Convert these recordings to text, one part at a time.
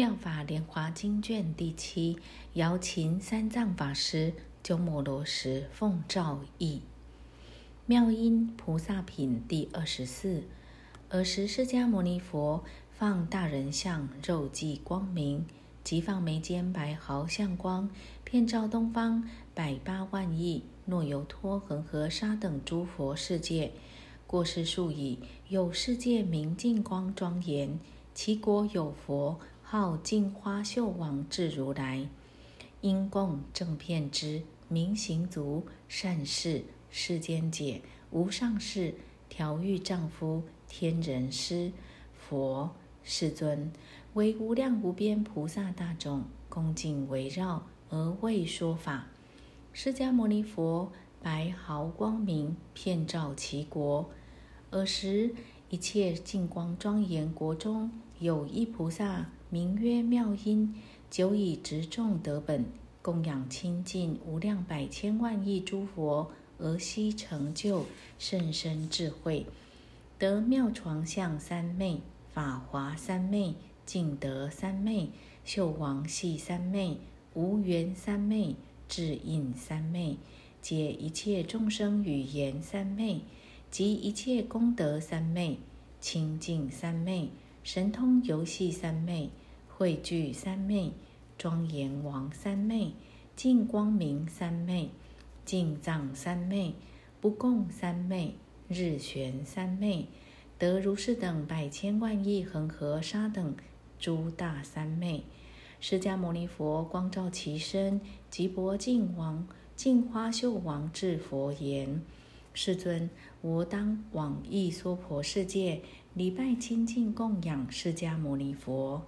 妙法莲华经卷第七，瑶琴三藏法师鸠摩罗什奉诏译。妙音菩萨品第二十四。尔时释迦牟尼佛放大人相，肉髻光明，即放眉间白毫相光，遍照东方百八万亿若由托恒河沙等诸佛世界。过世数已，有世界明净光庄严，其国有佛。号净花秀王智如来，因供正遍知明行足善事世间解无上士调御丈夫天人师佛世尊为无量无边菩萨大众恭敬围绕而为说法。释迦牟尼佛白毫光明遍照其国，尔时一切净光庄严国中有一菩萨。名曰妙音，久以执众得本，供养清净无量百千万亿诸佛，而悉成就甚深智慧，得妙床相三昧、法华三昧、净德三昧、秀王系三昧、无缘三昧、智印三昧，解一切众生语言三昧，及一切功德三昧、清净三昧、神通游戏三昧。汇聚三昧，庄严王三昧，净光明三昧，净藏三昧，不共三昧，日玄三昧，得如是等百千万亿恒河沙等诸大三昧。释迦牟尼佛光照其身，即薄净王、净花秀王智佛言：“世尊，我当往诣娑婆世界，礼拜清净供养释迦牟尼佛。”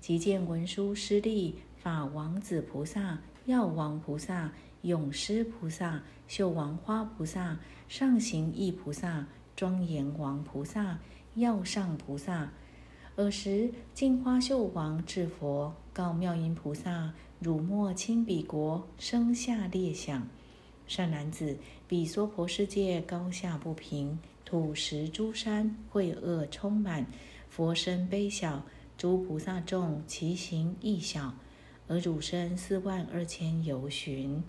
即见文殊师利、法王子菩萨、药王菩萨、永师菩萨、秀王花菩萨、上行意菩萨、庄严王菩萨、药上菩萨。尔时，净花秀王智佛告妙音菩萨：“汝莫轻彼国，生下列想。善男子，彼娑婆世界高下不平，土石诸山秽恶充满，佛身卑小。”诸菩萨众，其形亦小，而汝身四万二千由旬，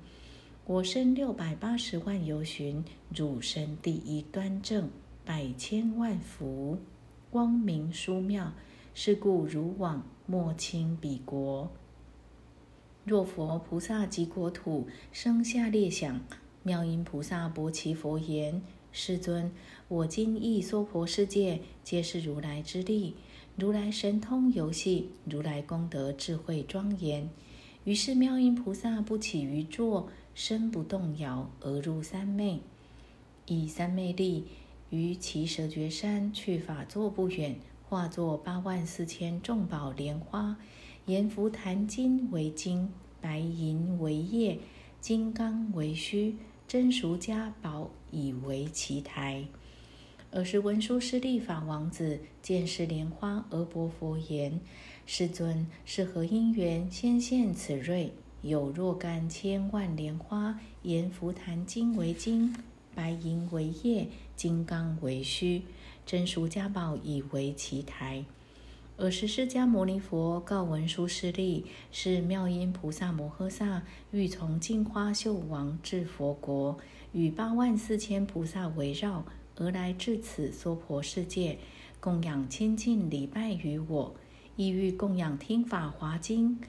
我身六百八十万由旬。汝身第一端正，百千万福，光明殊妙。是故汝往莫轻彼国。若佛菩萨及国土生下列想，妙音菩萨薄其佛言：世尊，我今诣娑婆世界，皆是如来之力。如来神通游戏，如来功德智慧庄严。于是妙音菩萨不起于坐，身不动摇，而入三昧。以三昧力，于其舍绝山去法座不远，化作八万四千众宝莲花，阎浮檀金为金，白银为叶，金刚为须，真俗家宝以为其台。尔时文殊师利法王子见是莲花，而薄佛言：“世尊，是何因缘先现此瑞？有若干千万莲花，阎浮檀金为金，白银为叶，金刚为须，真俗家宝以为其台。”尔时释迦牟尼佛告文殊师利：“是妙音菩萨摩诃萨欲从净花秀王至佛国，与八万四千菩萨围绕。”而来至此娑婆世界，供养清净礼拜于我，意欲供养听法华经。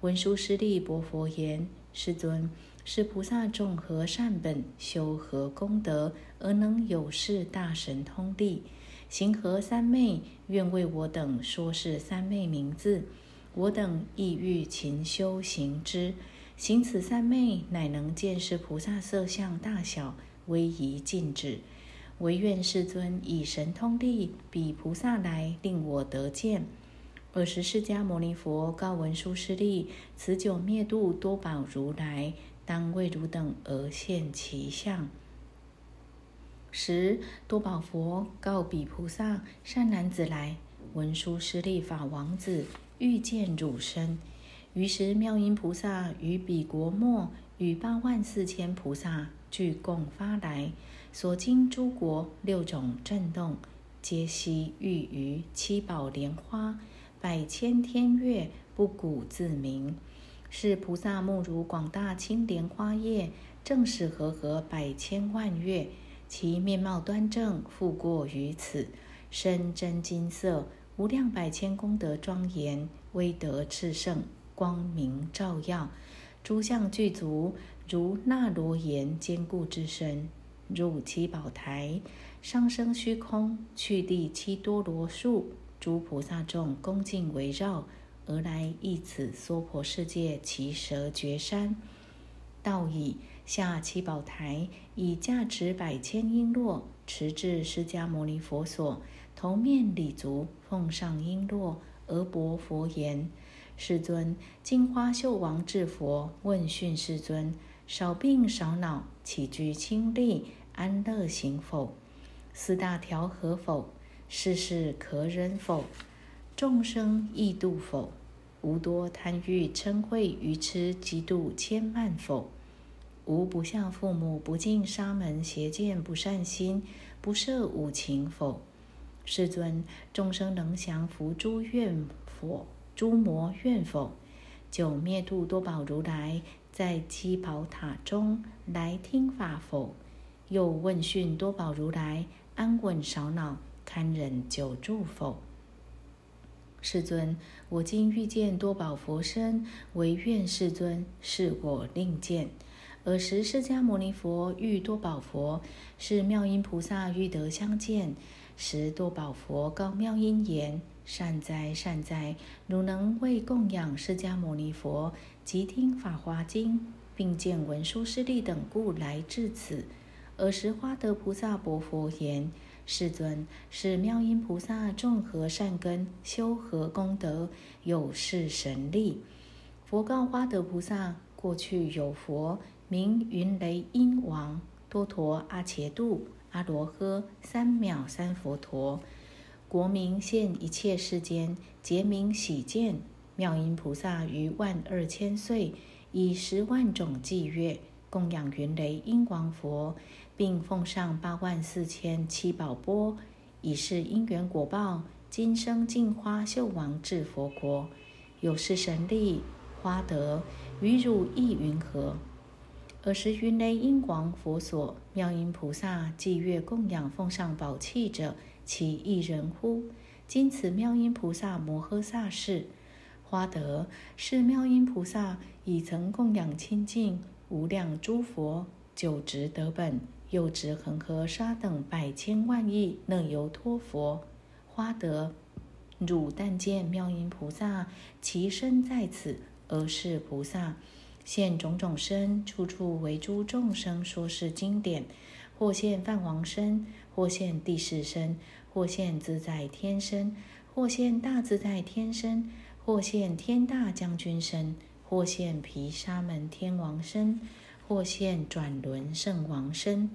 文殊师利薄佛言：“世尊，是菩萨众何善本，修何功德，而能有是大神通力，行何三昧？愿为我等说是三昧名字。我等亦欲勤修行之。行此三昧，乃能见识菩萨色相大小，威仪尽止。”唯愿世尊以神通力，比菩萨来，令我得见。尔时释迦牟尼佛告文殊师利：此久灭度多宝如来，当为汝等而现其相。时多宝佛告彼菩萨：善男子来，文殊师利法王子欲见汝身。于是妙音菩萨于彼国末，与八万四千菩萨俱共发来。所经诸国六种震动，皆悉寓于七宝莲花、百千天月，不鼓自鸣。是菩萨目如广大青莲花叶，正是和合百千万月。其面貌端正，复过于此。身真金色，无量百千功德庄严，威德炽盛，光明照耀。诸相具足，如那罗延坚固之身。入七宝台，上升虚空，去地七多罗树，诸菩萨众恭敬围绕。而来诣此娑婆世界其舌绝山，道已下七宝台，以价值百千璎珞，持至释迦牟尼佛所，头面礼足，奉上璎珞，而薄佛言：“世尊，金花秀王至佛问讯世尊：少病少恼，起居清丽，安乐行否？四大调和否？世事可忍否？”众生易度否？无多贪欲嗔恚愚痴嫉妒千万否？无不孝父母不敬沙门邪见不善心不摄五情否？世尊，众生能降伏诸怨否？诸魔怨否？九灭度多宝如来在七宝塔中来听法否？又问讯多宝如来安稳少恼堪忍久住否？世尊，我今欲见多宝佛身，唯愿世尊示我令见。尔时，释迦牟尼佛遇多宝佛，是妙音菩萨欲得相见。时多宝佛告妙音言：“善哉，善哉！汝能为供养释迦牟尼佛，即听法华经，并见文殊师利等故来至此。”尔时，花德菩萨薄佛言。世尊，是妙音菩萨众合善根，修合功德，有是神力。佛告花德菩萨：过去有佛名云雷音王多陀阿伽度阿罗诃三藐三佛陀，国名现一切世间，皆名喜见。妙音菩萨于万二千岁，以十万种伎乐供养云雷音王佛。并奉上八万四千七宝钵，以示因缘果报，今生净花秀王至佛国，有是神力花德，与汝意云何？尔时云雷音王佛所妙音菩萨祭月供养奉上宝器者，其一人乎？今此妙音菩萨摩诃萨是花德，是妙音菩萨已曾供养清净无量诸佛，久值得本。又值恒河沙等百千万亿那由托佛花德，汝但见妙音菩萨，其身在此，而是菩萨现种种身，处处为诸众生说是经典，或现梵王身，或现地势身，或现自在天身，或现大自在天身，或现天大将军身，或现毗沙门天王身。或现转轮圣王身，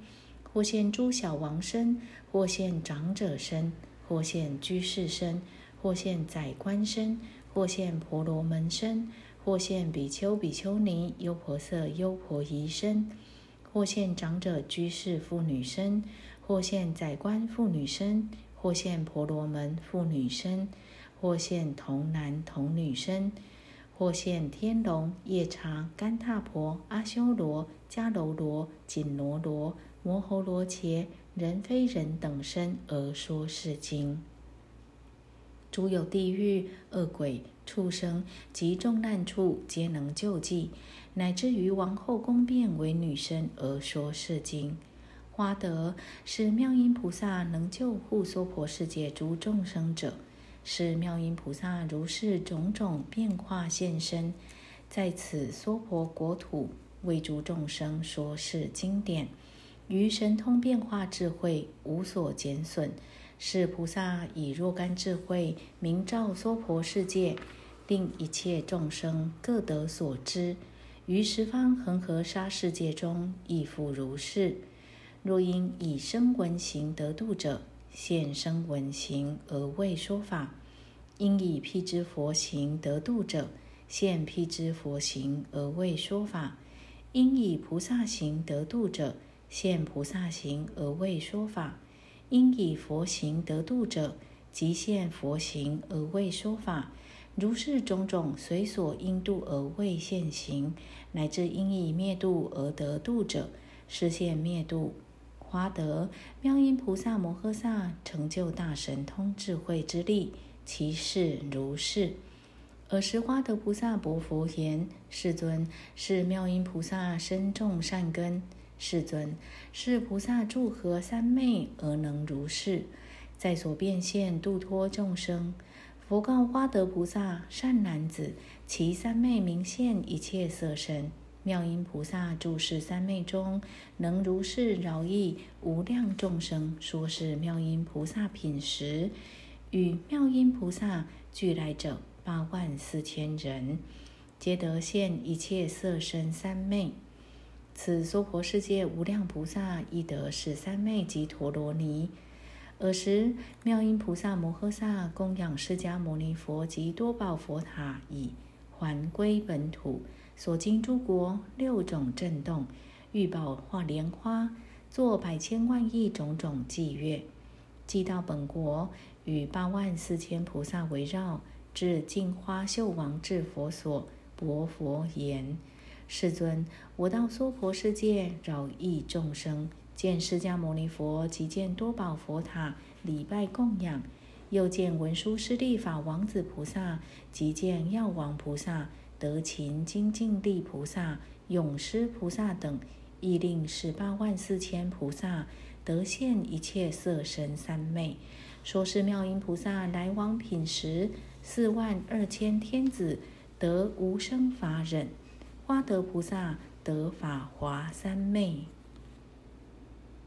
或现诸小王身，或现长者身，或现居士身，或现宰官身，或现婆罗门身，或现比丘、比丘尼、优婆塞、优婆夷身，或现长者居士妇女身，或现宰官妇女身，或现婆罗门妇女身，或现童男童女身。或现天龙、夜叉、干闼婆、阿修罗、迦楼罗、紧罗罗、摩诃罗伽、人非人等身而说是经。诸有地狱、恶鬼、畜生及众难处，皆能救济；乃至于王后宫变为女身而说是经。花德是妙音菩萨能救护娑婆世界诸众生者。是妙音菩萨如是种种变化现身，在此娑婆国土为诸众生说是经典，于神通变化智慧无所减损。是菩萨以若干智慧明照娑婆世界，令一切众生各得所知。于十方恒河沙世界中亦复如是。若因以声闻行得度者，现声闻行而为说法。因以辟支佛行得度者，现辟支佛行而为说法；因以菩萨行得度者，现菩萨行而为说法；因以佛行得度者，即现佛行而为说法。如是种种随所应度而为现行，乃至因以灭度而得度者，是现灭度。华德妙音菩萨摩诃萨成就大神通智慧之力，其事如是。尔时花德菩萨薄佛言：“世尊，是妙音菩萨深种善根。世尊，是菩萨住何三昧而能如是，在所变现度脱众生？”佛告花德菩萨：“善男子，其三昧明现一切色身。妙音菩萨住世三昧中，能如是饶益无量众生。说是妙音菩萨品时，与妙音菩萨俱来者。”八万四千人，皆得现一切色身三昧。此娑婆世界无量菩萨亦得是三昧及陀罗尼。尔时，妙音菩萨摩诃萨供养释迦牟尼佛及多宝佛塔，已还归本土。所经诸国六种震动，玉宝化莲花，作百千万亿种种伎乐，即到本国，与八万四千菩萨围绕。至净花秀王至佛所，薄佛言：“世尊，我到娑婆世界饶益众生，见释迦牟尼佛，即见多宝佛塔，礼拜供养；又见文殊师利法王子菩萨，即见药王菩萨、德勤精进地菩萨、永施菩萨等，亦令十八万四千菩萨得现一切色身三昧。说是妙音菩萨来往品时。”四万二千天子得无生法忍，花德菩萨得法华三昧。